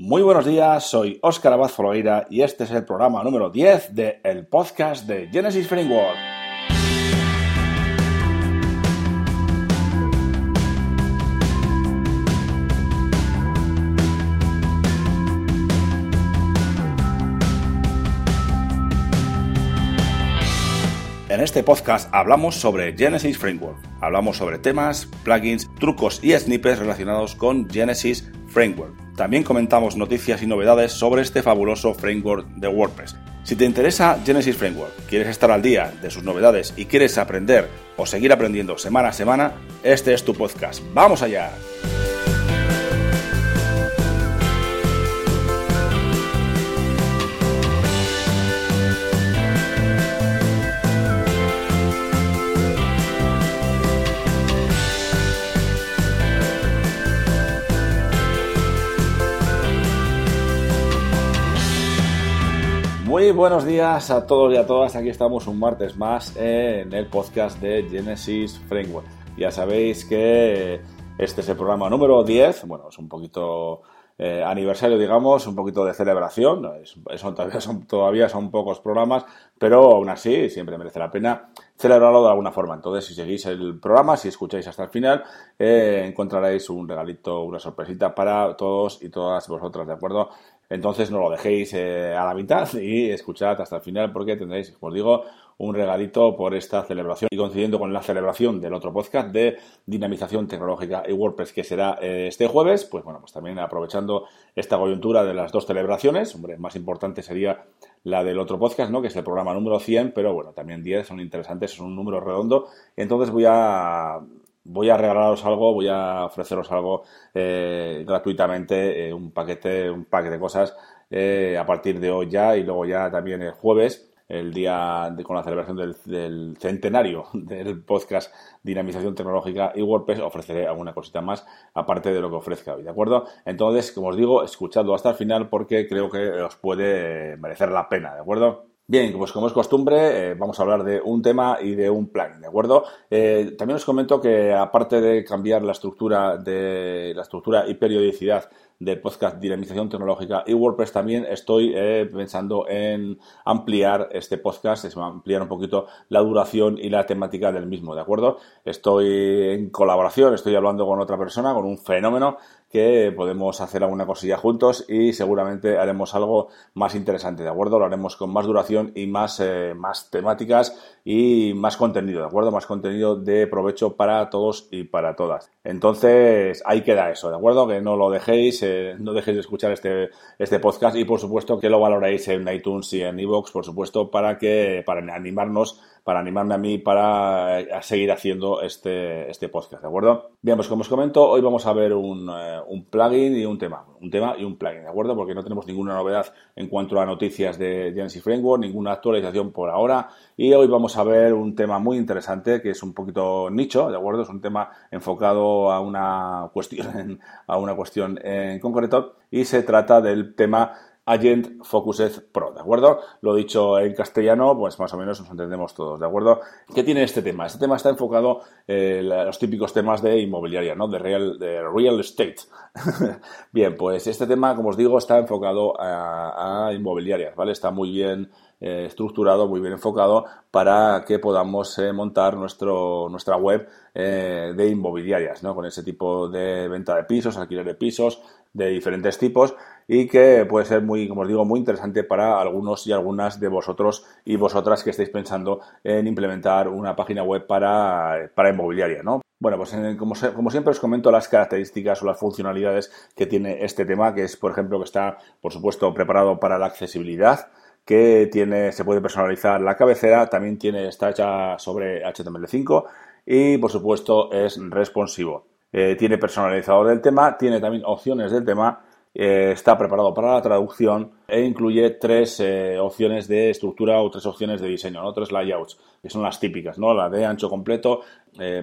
Muy buenos días, soy Óscar Abad Foloeira y este es el programa número 10 de podcast de Genesis Framework. En este podcast hablamos sobre Genesis Framework. Hablamos sobre temas, plugins, trucos y snippets relacionados con Genesis Framework. También comentamos noticias y novedades sobre este fabuloso framework de WordPress. Si te interesa Genesis Framework, quieres estar al día de sus novedades y quieres aprender o seguir aprendiendo semana a semana, este es tu podcast. ¡Vamos allá! Muy buenos días a todos y a todas. Aquí estamos un martes más en el podcast de Genesis Framework. Ya sabéis que este es el programa número 10. Bueno, es un poquito eh, aniversario, digamos, un poquito de celebración. todavía, son, todavía son pocos programas, pero aún así siempre merece la pena celebrarlo de alguna forma. Entonces, si seguís el programa, si escucháis hasta el final, eh, encontraréis un regalito, una sorpresita para todos y todas vosotras, ¿de acuerdo? Entonces no lo dejéis eh, a la mitad y escuchad hasta el final porque tendréis, como os digo, un regalito por esta celebración y coincidiendo con la celebración del otro podcast de dinamización tecnológica y WordPress que será eh, este jueves, pues bueno, pues también aprovechando esta coyuntura de las dos celebraciones, hombre, más importante sería la del otro podcast, ¿no? Que es el programa número 100, pero bueno, también 10 son interesantes, es un número redondo. Entonces voy a voy a regalaros algo, voy a ofreceros algo eh, gratuitamente, eh, un paquete, un paquete de cosas eh, a partir de hoy ya y luego ya también el jueves, el día de, con la celebración del, centenario del podcast Dinamización Tecnológica y WordPress, ofreceré alguna cosita más aparte de lo que ofrezca hoy, ¿de acuerdo? Entonces, como os digo, escuchadlo hasta el final porque creo que os puede merecer la pena, ¿de acuerdo? Bien, pues como es costumbre, eh, vamos a hablar de un tema y de un plugin, ¿de acuerdo? Eh, también os comento que aparte de cambiar la estructura de la estructura y periodicidad del podcast Dinamización Tecnológica y WordPress, también estoy eh, pensando en ampliar este podcast, es ampliar un poquito la duración y la temática del mismo, ¿de acuerdo? Estoy en colaboración, estoy hablando con otra persona, con un fenómeno que podemos hacer alguna cosilla juntos y seguramente haremos algo más interesante, ¿de acuerdo? Lo haremos con más duración y más, eh, más temáticas y más contenido, ¿de acuerdo? Más contenido de provecho para todos y para todas. Entonces, ahí queda eso, ¿de acuerdo? Que no lo dejéis, no dejéis de escuchar este, este podcast y por supuesto que lo valoréis en iTunes y en iVoox, por supuesto, para que, para animarnos para animarme a mí para eh, seguir haciendo este, este podcast, ¿de acuerdo? Bien, pues como os comento, hoy vamos a ver un, eh, un, plugin y un tema, un tema y un plugin, ¿de acuerdo? Porque no tenemos ninguna novedad en cuanto a noticias de Genesis Framework, ninguna actualización por ahora, y hoy vamos a ver un tema muy interesante que es un poquito nicho, ¿de acuerdo? Es un tema enfocado a una cuestión, a una cuestión en concreto, y se trata del tema Agent Focused Pro, ¿de acuerdo? Lo dicho en castellano, pues más o menos nos entendemos todos, ¿de acuerdo? ¿Qué tiene este tema? Este tema está enfocado en eh, los típicos temas de inmobiliaria, ¿no? De real, de real estate. bien, pues este tema, como os digo, está enfocado a, inmobiliarias, ¿vale? Está muy bien eh, estructurado, muy bien enfocado para que podamos eh, montar nuestro, nuestra web de inmobiliarias, ¿no? Con ese tipo de venta de pisos, alquiler de pisos de diferentes tipos y que puede ser muy, como os digo, muy interesante para algunos y algunas de vosotros y vosotras que estéis pensando en implementar una página web para, para inmobiliaria, ¿no? Bueno, pues como, como, siempre os comento las características o las funcionalidades que tiene este tema, que es, por ejemplo, que está, por supuesto, preparado para la accesibilidad, que tiene, se puede personalizar la cabecera, también tiene, está hecha sobre HTML5 y, por supuesto, es responsivo. Eh, tiene personalizador del tema, tiene también opciones del tema eh, está preparado para la traducción e incluye tres eh, opciones de estructura o tres opciones de diseño, ¿no? tres layouts, que son las típicas, ¿no? la de ancho completo,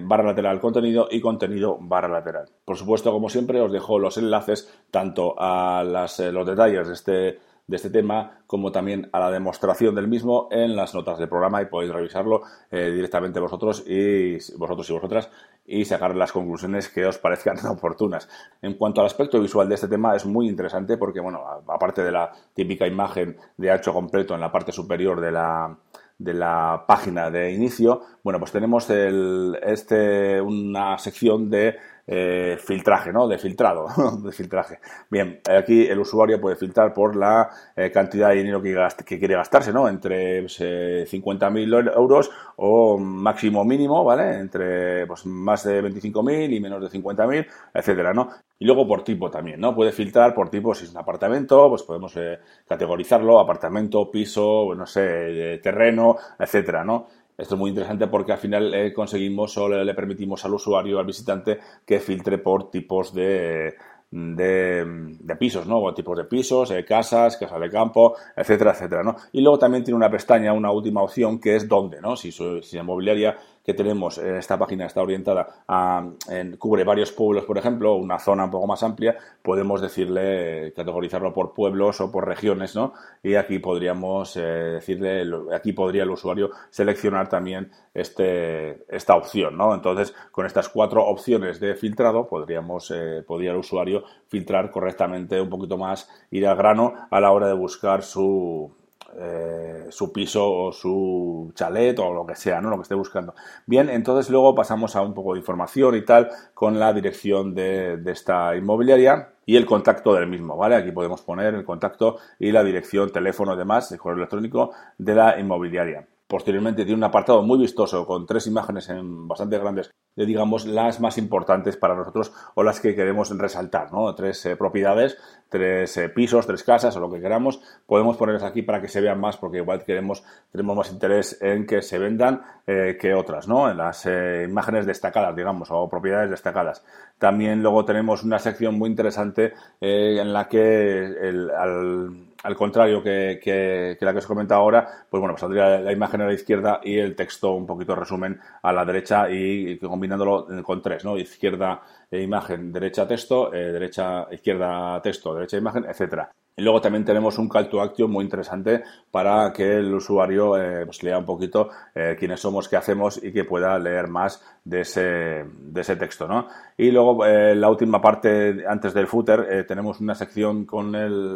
barra lateral contenido y contenido barra lateral. Por supuesto, como siempre, os dejo los enlaces tanto a los detalles de este, de este tema como también a la demostración del mismo en las notas del programa y podéis revisarlo directamente vosotros y vosotros y vosotras y sacar las conclusiones que os parezcan oportunas. En cuanto al aspecto visual de este tema, es muy interesante porque, bueno, aparte de la típica imagen de ancho completo en la parte superior de la, de la página de inicio, bueno, pues tenemos el, este, una sección de eh, filtraje, ¿no? De filtrado, de filtraje. Bien, aquí el usuario puede filtrar por la eh, cantidad de dinero que, que, quiere gastarse, ¿no? Entre pues, eh, 50.000 euros o máximo mínimo, ¿vale? Entre pues, más de 25.000 y menos de 50.000, etcétera, ¿no? Y luego por tipo también, ¿no? Puede filtrar por tipo, si es un apartamento, pues podemos eh, categorizarlo, apartamento, piso, no sé, terreno, etcétera, ¿no? Esto es muy interesante porque al final eh, conseguimos o le, permitimos al usuario, al visitante, que filtre por tipos de, de, pisos, ¿no? O tipos de pisos, eh, casas, casas de campo, etcétera, etcétera, ¿no? Y luego también tiene una pestaña, una última opción que es dónde, ¿no? Si, si inmobiliaria que tenemos en esta página está orientada a, cubre varios pueblos, por ejemplo, una zona un poco más amplia, podemos decirle, categorizarlo por pueblos o por regiones, ¿no? Y aquí podríamos eh, decirle, aquí podría el usuario seleccionar también este, esta opción, ¿no? Entonces, con estas cuatro opciones de filtrado, podríamos, eh, podría el usuario filtrar correctamente un poquito más, ir al grano a la hora de buscar su, eh, su piso o su chalet o lo que sea, ¿no? Lo que esté buscando. Bien, entonces luego pasamos a un poco de información y tal con la dirección de, de esta inmobiliaria y el contacto del mismo, ¿vale? Aquí podemos poner el contacto y la dirección, teléfono y demás, el correo electrónico de la inmobiliaria. Posteriormente tiene un apartado muy vistoso con tres imágenes en bastante grandes de, digamos, las más importantes para nosotros o las que queremos resaltar, ¿no? Tres eh, propiedades, tres eh, pisos, tres casas o lo que queramos. Podemos ponerlas aquí para que se vean más porque igual queremos, tenemos más interés en que se vendan eh, que otras, ¿no? En las imágenes destacadas, digamos, o propiedades destacadas. También luego tenemos una sección muy interesante en la que el, al al contrario que, que, la que os he comentado ahora, pues bueno, pues la imagen a la izquierda y el texto un poquito resumen a la derecha y, combinándolo con tres, ¿no? Izquierda e imagen, derecha texto, eh, derecha, izquierda texto, derecha imagen, etcétera. Y luego también tenemos un call to action muy interesante para que el usuario eh, pues lea un poquito eh, quiénes somos, qué hacemos y que pueda leer más de ese, de ese texto. ¿no? Y luego eh, la última parte, antes del footer, tenemos una sección con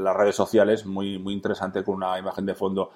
las redes sociales muy, muy interesante con una imagen de fondo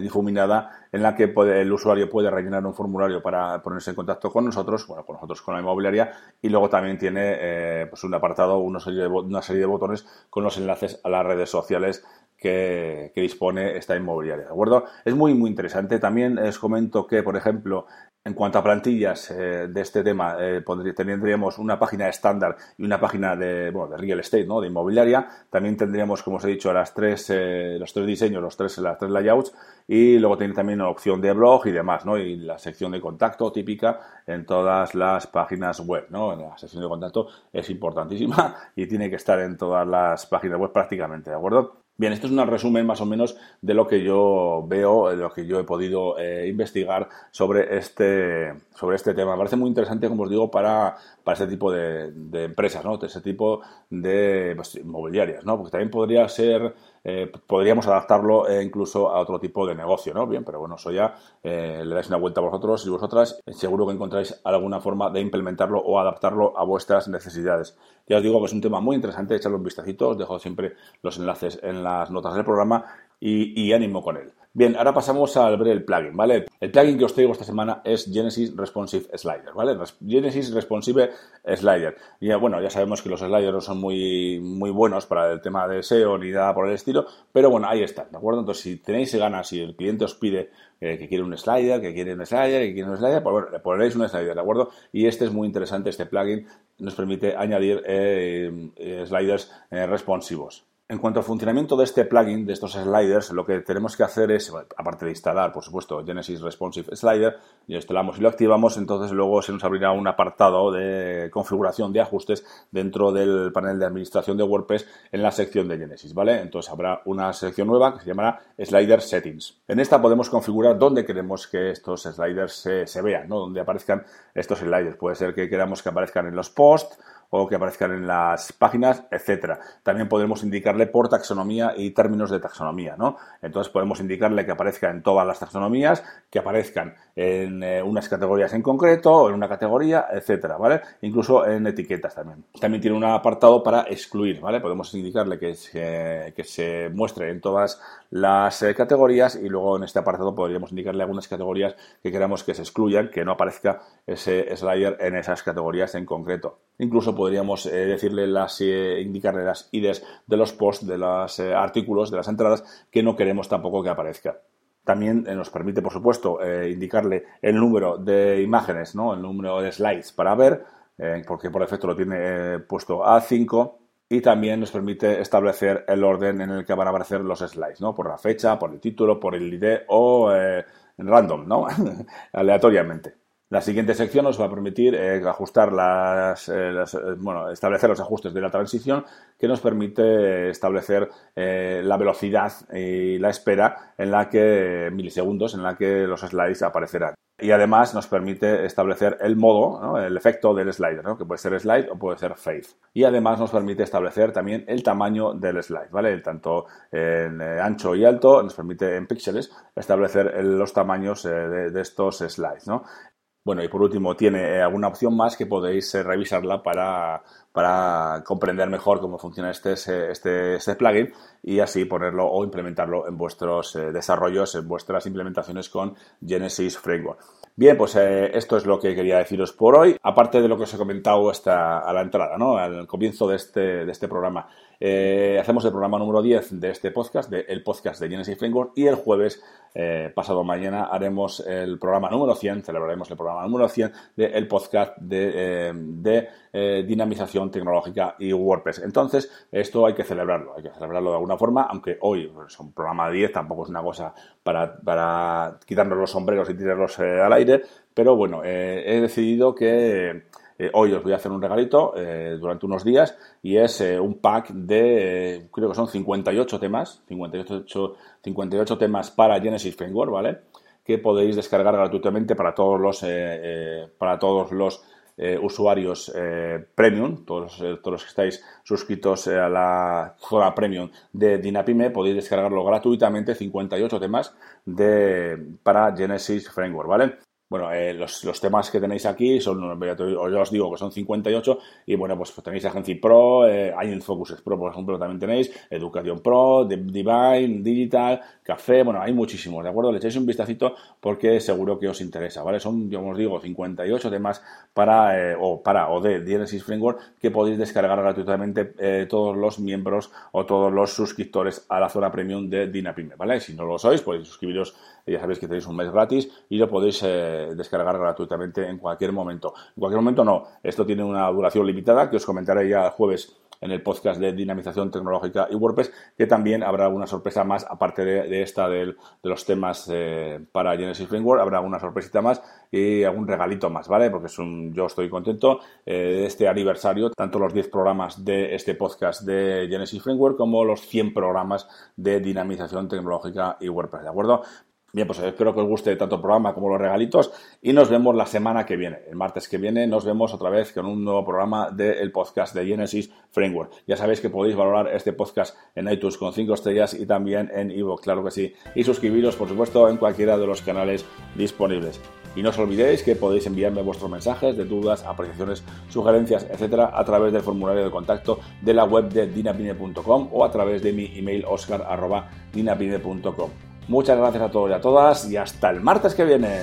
difuminada en la que el usuario puede rellenar un formulario para ponerse en contacto con nosotros, bueno, con nosotros, con la inmobiliaria, y luego también tiene pues un apartado, una serie, de, botones con los enlaces a la red redes sociales que, dispone esta inmobiliaria. ¿De acuerdo? Es muy, muy interesante. También os comento que, por ejemplo, en cuanto a plantillas eh, de este tema, eh, tendríamos una página estándar y una página de, bueno, de real estate, ¿no? de inmobiliaria. También tendríamos, como os he dicho, las tres, eh, los tres diseños, los tres, las tres layouts. Y luego tiene también una opción de blog y demás, ¿no? Y la sección de contacto típica en todas las páginas web, ¿no? La sección de contacto es importantísima y tiene que estar en todas las páginas web prácticamente, ¿de acuerdo? Bien, esto es un resumen más o menos de lo que yo veo, de lo que yo he podido eh, investigar sobre este, sobre este tema. Me parece muy interesante, como os digo, para, para este tipo de, empresas, ¿no? De ese tipo de pues, inmobiliarias, ¿no? Porque también podría ser eh, podríamos adaptarlo eh, incluso a otro tipo de negocio, ¿no? Bien, pero bueno, eso ya eh, le dais una vuelta a vosotros y vosotras, seguro que encontráis alguna forma de implementarlo o adaptarlo a vuestras necesidades. Ya os digo que es un tema muy interesante, echarle un vistacito, os dejo siempre los enlaces en las notas del programa y, ánimo con él. Bien, ahora pasamos al ver el plugin, ¿vale? El plugin que os traigo esta semana es Genesis Responsive Slider, ¿vale? Genesis Responsive Slider. Y bueno, ya sabemos que los sliders no son muy, muy buenos para el tema de SEO ni nada por el estilo, pero bueno, ahí están, ¿de acuerdo? Entonces, si tenéis ganas, si el cliente os pide eh, que quiere un slider, que quiere un slider, que quiere un slider, pues bueno, le ponéis un slider, ¿de acuerdo? Y este es muy interesante, este plugin nos permite añadir eh, eh, sliders responsivos. En cuanto al funcionamiento de este plugin, de estos sliders, lo que tenemos que hacer es, aparte de instalar, por supuesto, Genesis Responsive Slider, y instalamos y lo activamos, entonces luego se nos abrirá un apartado de configuración de ajustes dentro del panel de administración de WordPress en la sección de Genesis, ¿vale? Entonces habrá una sección nueva que se llamará Slider Settings. En esta podemos configurar dónde queremos que estos sliders se, vean, ¿no? Donde aparezcan estos sliders. Puede ser que queramos que aparezcan en los posts, o que aparezcan en las páginas, etcétera. También podemos indicarle por taxonomía y términos de taxonomía, ¿no? Entonces podemos indicarle que aparezca en todas las taxonomías, que aparezcan en eh, unas categorías en concreto o en una categoría, etcétera, ¿vale? Incluso en etiquetas también. También tiene un apartado para excluir, ¿vale? Podemos indicarle que se, que se muestre en todas las eh, categorías y luego en este apartado podríamos indicarle algunas categorías que queramos que se excluyan, que no aparezca ese slider en esas categorías en concreto. Incluso podríamos eh, decirle las, indicarle las IDs de los posts, de los artículos, de las entradas que no queremos tampoco que aparezca. También eh, nos permite, por supuesto, eh, indicarle el número de imágenes, ¿no? el número de slides para ver, eh, porque por defecto lo tiene puesto a 5. Y también nos permite establecer el orden en el que van a aparecer los slides, ¿no? Por la fecha, por el título, por el ID o en random, ¿no? Aleatoriamente. La siguiente sección nos va a permitir eh, ajustar las, eh, eh, bueno, establecer los ajustes de la transición que nos permite establecer la velocidad y la espera en la que, milisegundos, en la que los slides aparecerán. Y además nos permite establecer el modo, el efecto del slider, que puede ser slide o puede ser fade. Y además nos permite establecer también el tamaño del slide, ¿vale? Tanto en ancho y alto nos permite en píxeles establecer los tamaños de, de, estos slides, ¿no? Bueno, y por último, tiene eh, alguna opción más que podéis eh, revisarla para, para comprender mejor cómo funciona este, este, este plugin y así ponerlo o implementarlo en vuestros eh, desarrollos, en vuestras implementaciones con Genesis Framework. Bien, pues esto es lo que quería deciros por hoy, aparte de lo que os he comentado hasta a la entrada, ¿no? al comienzo de este, de este programa. Eh, hacemos el programa número 10 de este podcast, de el podcast de Genesis Framework, y el jueves, eh, pasado mañana, haremos el programa número 100, celebraremos el programa número 100 del podcast de, eh, dinamización tecnológica y WordPress. Entonces, esto hay que celebrarlo, hay que celebrarlo de alguna forma, aunque hoy es un programa 10, tampoco es una cosa para quitarnos los sombreros y tirarlos al aire, pero bueno, he decidido que eh, hoy os voy a hacer un regalito eh, durante unos días y es eh, un pack de, creo que son 58 temas, 58, 58 temas para Genesis Framework, ¿vale? Que podéis descargar gratuitamente para todos los, para todos los usuarios premium, todos, todos los que estáis suscritos a la zona premium de Dinapime, podéis descargarlo gratuitamente, 58 temas de, para Genesis Framework, ¿vale? Bueno, eh, los, los, temas que tenéis aquí son, yo os digo que son 58 y bueno, pues, tenéis Agency Pro, eh, Focus Pro, por ejemplo, también tenéis, Educación Pro, Divine, Digital, Café, bueno, hay muchísimos, ¿de acuerdo? Le echáis un vistacito porque seguro que os interesa, ¿vale? Son, yo os digo, 58 temas para, eh, o para, o de Genesis Framework que podéis descargar gratuitamente eh, todos los miembros o todos los suscriptores a la zona premium de Dinapime, ¿vale? Si no lo sois, podéis suscribiros, ya sabéis que tenéis un mes gratis y lo podéis descargar gratuitamente en cualquier momento. En cualquier momento no, esto tiene una duración limitada que os comentaré ya el jueves en el podcast de dinamización tecnológica y WordPress, que también habrá una sorpresa más, aparte de, esta de los temas eh, para Genesis Framework, habrá una sorpresita más y algún regalito más, ¿vale? Porque es un, yo estoy contento eh, de este aniversario, tanto los 10 programas de este podcast de Genesis Framework como los 100 programas de dinamización tecnológica y WordPress, ¿de acuerdo? Bien, pues espero que os guste tanto el programa como los regalitos y nos vemos la semana que viene. El martes que viene nos vemos otra vez con un nuevo programa del podcast de Genesis Framework. Ya sabéis que podéis valorar este podcast en iTunes con 5 estrellas y también en Evox, claro que sí. Y suscribiros, por supuesto, en cualquiera de los canales disponibles. Y no os olvidéis que podéis enviarme vuestros mensajes de dudas, apreciaciones, sugerencias, etcétera, a través del formulario de contacto de la web de dinapine.com o a través de mi email oscar.dinapine.com. Muchas gracias a todos y a todas y hasta el martes que viene.